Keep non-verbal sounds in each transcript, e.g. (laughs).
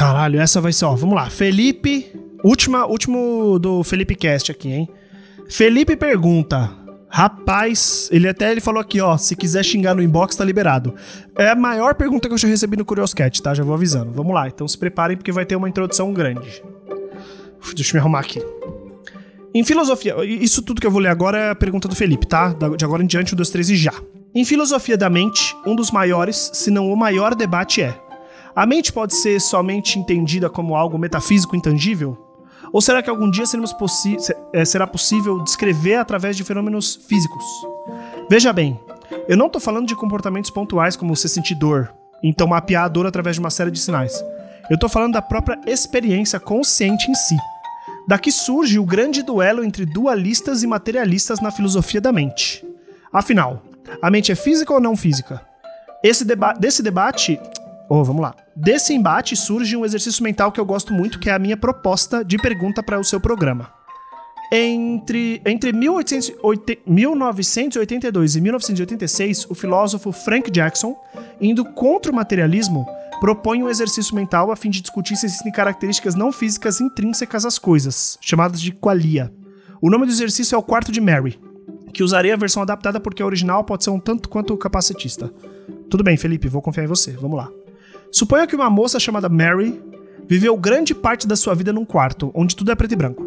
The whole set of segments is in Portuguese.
Caralho, essa vai ser, ó, vamos lá. Felipe, última, último do Felipe Cast aqui, hein? Felipe pergunta: Rapaz, ele até ele falou aqui, ó, se quiser xingar no inbox tá liberado. É a maior pergunta que eu já recebi no Curioscat, tá? Já vou avisando. Vamos lá, então se preparem porque vai ter uma introdução grande. Uf, deixa eu me arrumar aqui. Em filosofia, isso tudo que eu vou ler agora é a pergunta do Felipe, tá? De agora em diante, um, dois, três e já. Em filosofia da mente, um dos maiores, se não o maior debate é: a mente pode ser somente entendida como algo metafísico intangível? Ou será que algum dia é, será possível descrever através de fenômenos físicos? Veja bem, eu não estou falando de comportamentos pontuais como você sentir dor, então mapear a dor através de uma série de sinais. Eu estou falando da própria experiência consciente em si. Daqui surge o grande duelo entre dualistas e materialistas na filosofia da mente. Afinal, a mente é física ou não física? Esse deba desse debate. Oh, vamos lá. Desse embate surge um exercício mental que eu gosto muito, que é a minha proposta de pergunta para o seu programa. Entre, entre 1982 e 1986, o filósofo Frank Jackson, indo contra o materialismo, propõe um exercício mental a fim de discutir se existem características não físicas intrínsecas às coisas, chamadas de qualia. O nome do exercício é o quarto de Mary, que usarei a versão adaptada porque a original pode ser um tanto quanto capacitista. Tudo bem, Felipe, vou confiar em você. Vamos lá. Suponha que uma moça chamada Mary viveu grande parte da sua vida num quarto, onde tudo é preto e branco.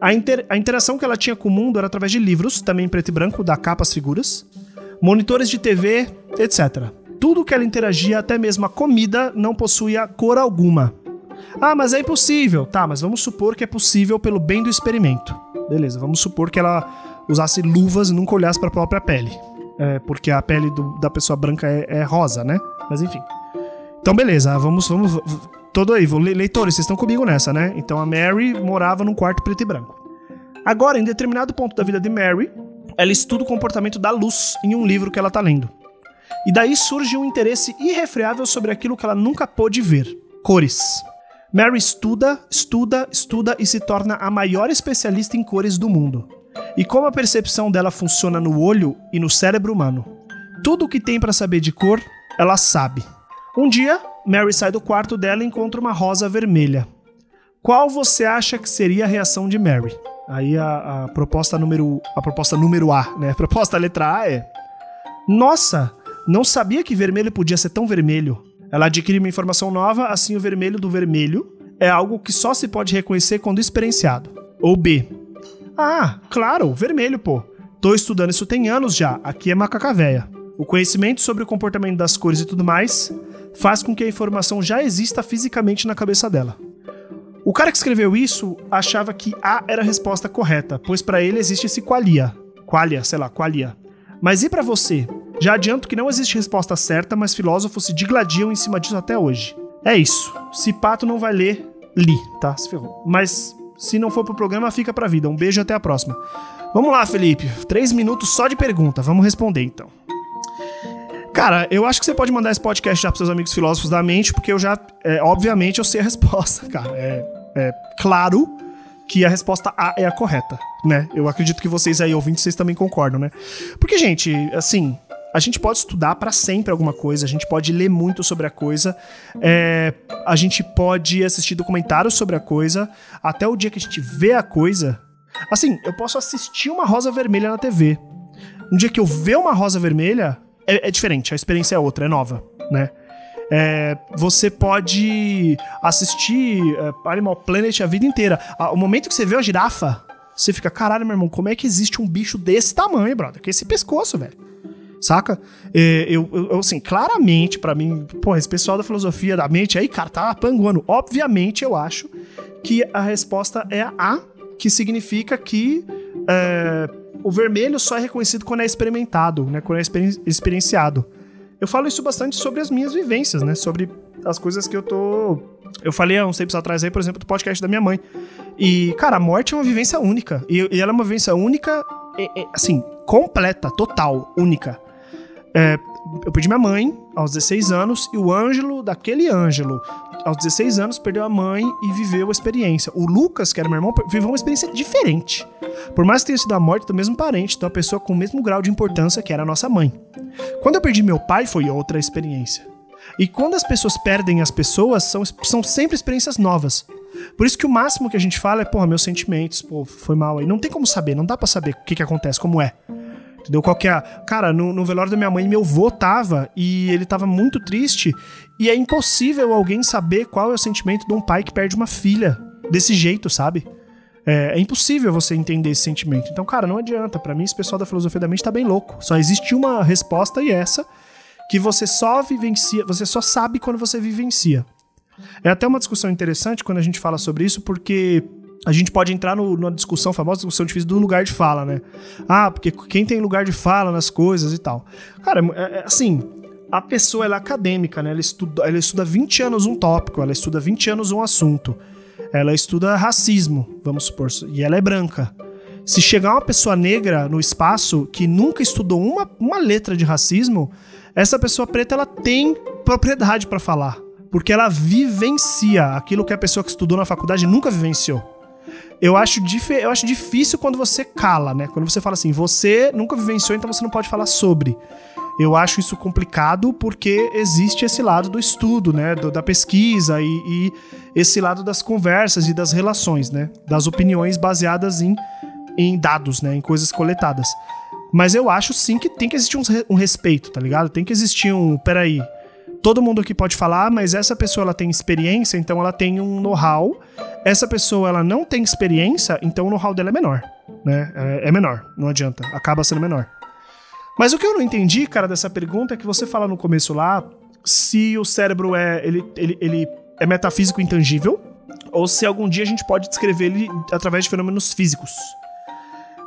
A, inter a interação que ela tinha com o mundo era através de livros, também em preto e branco, da capa às figuras, monitores de TV, etc. Tudo que ela interagia, até mesmo a comida, não possuía cor alguma. Ah, mas é impossível. Tá, mas vamos supor que é possível pelo bem do experimento. Beleza, vamos supor que ela usasse luvas e nunca olhasse para a própria pele. É, porque a pele do, da pessoa branca é, é rosa, né? Mas enfim. Então, beleza, vamos, vamos. Todo aí, leitores, vocês estão comigo nessa, né? Então a Mary morava num quarto preto e branco. Agora, em determinado ponto da vida de Mary, ela estuda o comportamento da luz em um livro que ela tá lendo. E daí surge um interesse irrefreável sobre aquilo que ela nunca pôde ver: cores. Mary estuda, estuda, estuda e se torna a maior especialista em cores do mundo. E como a percepção dela funciona no olho e no cérebro humano. Tudo o que tem para saber de cor, ela sabe. Um dia, Mary sai do quarto dela e encontra uma rosa vermelha. Qual você acha que seria a reação de Mary? Aí a, a proposta número a proposta número A, né? A proposta letra A é: Nossa, não sabia que vermelho podia ser tão vermelho. Ela adquire uma informação nova, assim o vermelho do vermelho é algo que só se pode reconhecer quando experienciado. Ou B. Ah, claro, vermelho, pô. Tô estudando isso tem anos já, aqui é macaca véia. O conhecimento sobre o comportamento das cores e tudo mais faz com que a informação já exista fisicamente na cabeça dela. O cara que escreveu isso achava que A era a resposta correta, pois para ele existe esse qualia. Qualia, sei lá, qualia. Mas e para você? Já adianto que não existe resposta certa, mas filósofos se digladiam em cima disso até hoje. É isso. Se pato não vai ler, li, tá? Se ferrou. Mas se não for pro programa, fica pra vida. Um beijo e até a próxima. Vamos lá, Felipe. Três minutos só de pergunta. Vamos responder então. Cara, eu acho que você pode mandar esse podcast já pros seus amigos filósofos da mente, porque eu já, é, obviamente, eu sei a resposta, (laughs) cara. É, é claro que a resposta A é a correta, né? Eu acredito que vocês aí, ouvintes, vocês também concordam, né? Porque, gente, assim, a gente pode estudar para sempre alguma coisa, a gente pode ler muito sobre a coisa, é, a gente pode assistir documentários sobre a coisa, até o dia que a gente vê a coisa. Assim, eu posso assistir uma rosa vermelha na TV. No dia que eu ver uma rosa vermelha, é, é diferente, a experiência é outra, é nova, né? É, você pode assistir é, Animal Planet a vida inteira. O momento que você vê a girafa, você fica, caralho, meu irmão, como é que existe um bicho desse tamanho, brother? Que esse pescoço, velho. Saca? É, eu, eu, assim, claramente, para mim, pô, esse pessoal da filosofia da mente aí, cara, tá panguando. Obviamente, eu acho que a resposta é a A, que significa que é, o vermelho só é reconhecido quando é experimentado, né? Quando é experienciado. Eu falo isso bastante sobre as minhas vivências, né? Sobre as coisas que eu tô. Eu falei há uns tempos atrás aí, por exemplo, do podcast da minha mãe. E, cara, a morte é uma vivência única. E, e ela é uma vivência única, assim, completa, total, única. É, eu perdi minha mãe aos 16 anos e o Ângelo, daquele Ângelo, aos 16 anos, perdeu a mãe e viveu a experiência. O Lucas, que era meu irmão, viveu uma experiência diferente. Por mais que tenha sido a morte do mesmo parente, da pessoa com o mesmo grau de importância que era a nossa mãe. Quando eu perdi meu pai, foi outra experiência. E quando as pessoas perdem as pessoas, são, são sempre experiências novas. Por isso que o máximo que a gente fala é, porra, meus sentimentos, pô, foi mal aí. Não tem como saber, não dá para saber o que, que acontece, como é. Entendeu? Qual que é a... Cara, no, no velório da minha mãe, meu avô tava e ele tava muito triste. E é impossível alguém saber qual é o sentimento de um pai que perde uma filha desse jeito, sabe? É, é, impossível você entender esse sentimento. Então, cara, não adianta. Para mim, esse pessoal da filosofia da mente tá bem louco. Só existe uma resposta e essa que você só vivencia, você só sabe quando você vivencia. É até uma discussão interessante quando a gente fala sobre isso, porque a gente pode entrar no, numa discussão famosa, discussão difícil do lugar de fala, né? Ah, porque quem tem lugar de fala nas coisas e tal. Cara, é, é, assim, a pessoa ela é acadêmica, né? Ela estuda, ela estuda 20 anos um tópico, ela estuda 20 anos um assunto. Ela estuda racismo, vamos supor, e ela é branca. Se chegar uma pessoa negra no espaço que nunca estudou uma, uma letra de racismo, essa pessoa preta ela tem propriedade para falar, porque ela vivencia aquilo que a pessoa que estudou na faculdade nunca vivenciou. Eu acho, eu acho difícil quando você cala, né? Quando você fala assim, você nunca vivenciou, então você não pode falar sobre. Eu acho isso complicado porque existe esse lado do estudo, né? Do, da pesquisa e, e, esse lado das conversas e das relações, né? Das opiniões baseadas em, em dados, né? Em coisas coletadas. Mas eu acho sim que tem que existir um, um respeito, tá ligado? Tem que existir um. Peraí. Todo mundo aqui pode falar, mas essa pessoa ela tem experiência, então ela tem um know-how. Essa pessoa ela não tem experiência, então o know-how dela é menor, né? É, é menor, não adianta, acaba sendo menor. Mas o que eu não entendi, cara, dessa pergunta é que você fala no começo lá se o cérebro é ele, ele, ele é metafísico intangível ou se algum dia a gente pode descrever ele através de fenômenos físicos.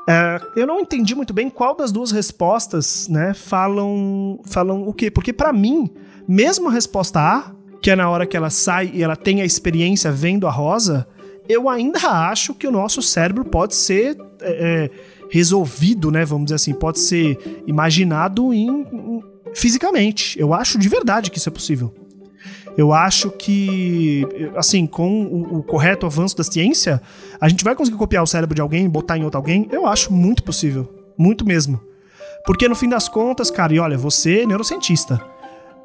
É, eu não entendi muito bem qual das duas respostas, né, falam falam o quê? Porque para mim, mesmo a resposta A, que é na hora que ela sai e ela tem a experiência vendo a rosa, eu ainda acho que o nosso cérebro pode ser é, é resolvido, né? Vamos dizer assim, pode ser imaginado em, em, fisicamente. Eu acho de verdade que isso é possível. Eu acho que, assim, com o, o, correto avanço da ciência, a gente vai conseguir copiar o cérebro de alguém, botar em outro alguém. Eu acho muito possível. Muito mesmo. Porque no fim das contas, cara, e olha, você é neurocientista.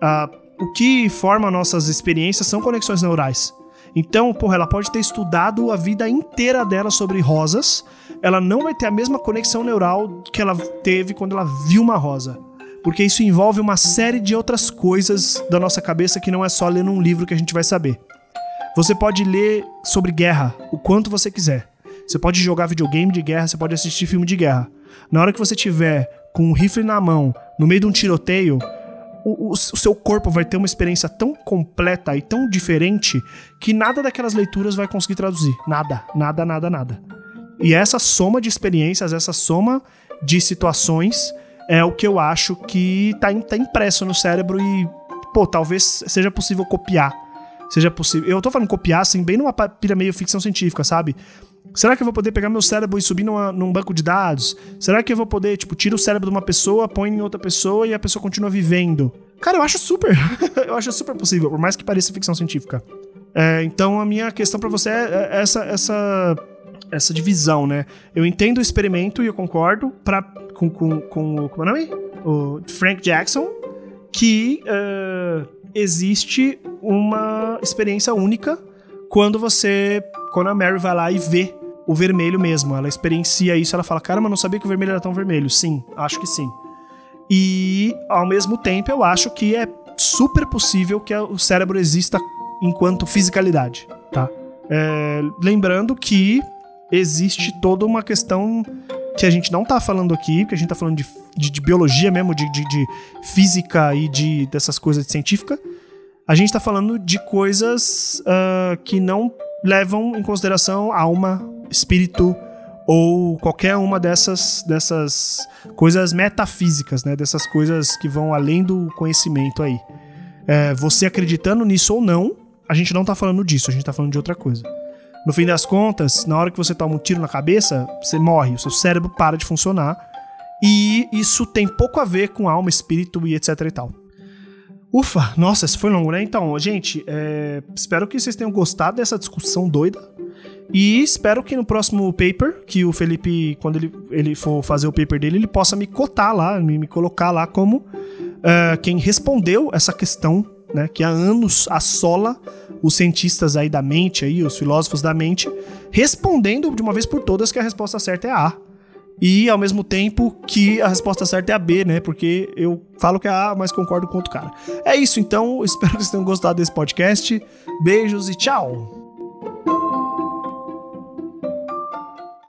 Uh, o que forma nossas experiências são conexões neurais. Então, porra, ela pode ter estudado a vida inteira dela sobre rosas, ela não vai ter a mesma conexão neural que ela teve quando ela viu uma rosa. Porque isso envolve uma série de outras coisas da nossa cabeça que não é só ler num livro que a gente vai saber. Você pode ler sobre guerra o quanto você quiser. Você pode jogar videogame de guerra, você pode assistir filme de guerra. Na hora que você tiver com um rifle na mão, no meio de um tiroteio, o, o, seu corpo vai ter uma experiência tão completa e tão diferente que nada daquelas leituras vai conseguir traduzir. Nada, nada, nada, nada. E essa soma de experiências, essa soma de situações é o que eu acho que tá, tá impresso no cérebro e, pô, talvez seja possível copiar. Seja possível. Eu tô falando copiar, assim, bem numa pilha meio ficção científica, sabe? Será que eu vou poder pegar meu cérebro e subir numa, num banco de dados? Será que eu vou poder, tipo, tira o cérebro de uma pessoa, põe em outra pessoa e a pessoa continua vivendo? Cara, eu acho super. (laughs) eu acho super possível, por mais que pareça ficção científica. É, então a minha questão para você é, é essa, essa, essa divisão, né? Eu entendo o experimento e eu concordo pra, com, com, com como é o nome? O Frank Jackson, que uh, existe uma experiência única quando você. Quando a Mary vai lá e vê o vermelho mesmo. Ela experiencia isso, ela fala: Caramba, não sabia que o vermelho era tão vermelho. Sim, acho que sim. E, ao mesmo tempo, eu acho que é super possível que o cérebro exista enquanto fisicalidade, tá? É, lembrando que existe toda uma questão que a gente não tá falando aqui, que a gente tá falando de, de, de biologia mesmo, de, de, de, física e de dessas coisas de científica. A gente tá falando de coisas uh, que não levam em consideração alma, espírito, ou qualquer uma dessas, dessas coisas metafísicas, né? Dessas coisas que vão além do conhecimento aí. É, você acreditando nisso ou não, a gente não tá falando disso, a gente tá falando de outra coisa. No fim das contas, na hora que você toma um tiro na cabeça, você morre, o seu cérebro para de funcionar. E isso tem pouco a ver com alma, espírito e etc e tal. Ufa, nossa, isso foi longo, né? Então, gente, é, espero que vocês tenham gostado dessa discussão doida. E espero que no próximo paper, que o Felipe, quando ele, ele for fazer o paper dele, ele possa me cotar lá, me, me colocar lá como uh, quem respondeu essa questão né, que há anos assola os cientistas aí da mente, aí, os filósofos da mente, respondendo de uma vez por todas que a resposta certa é a. E ao mesmo tempo que a resposta certa é a B, né? Porque eu falo que é a A, mas concordo com outro cara. É isso, então. (laughs) Espero que vocês tenham gostado desse podcast. Beijos e tchau!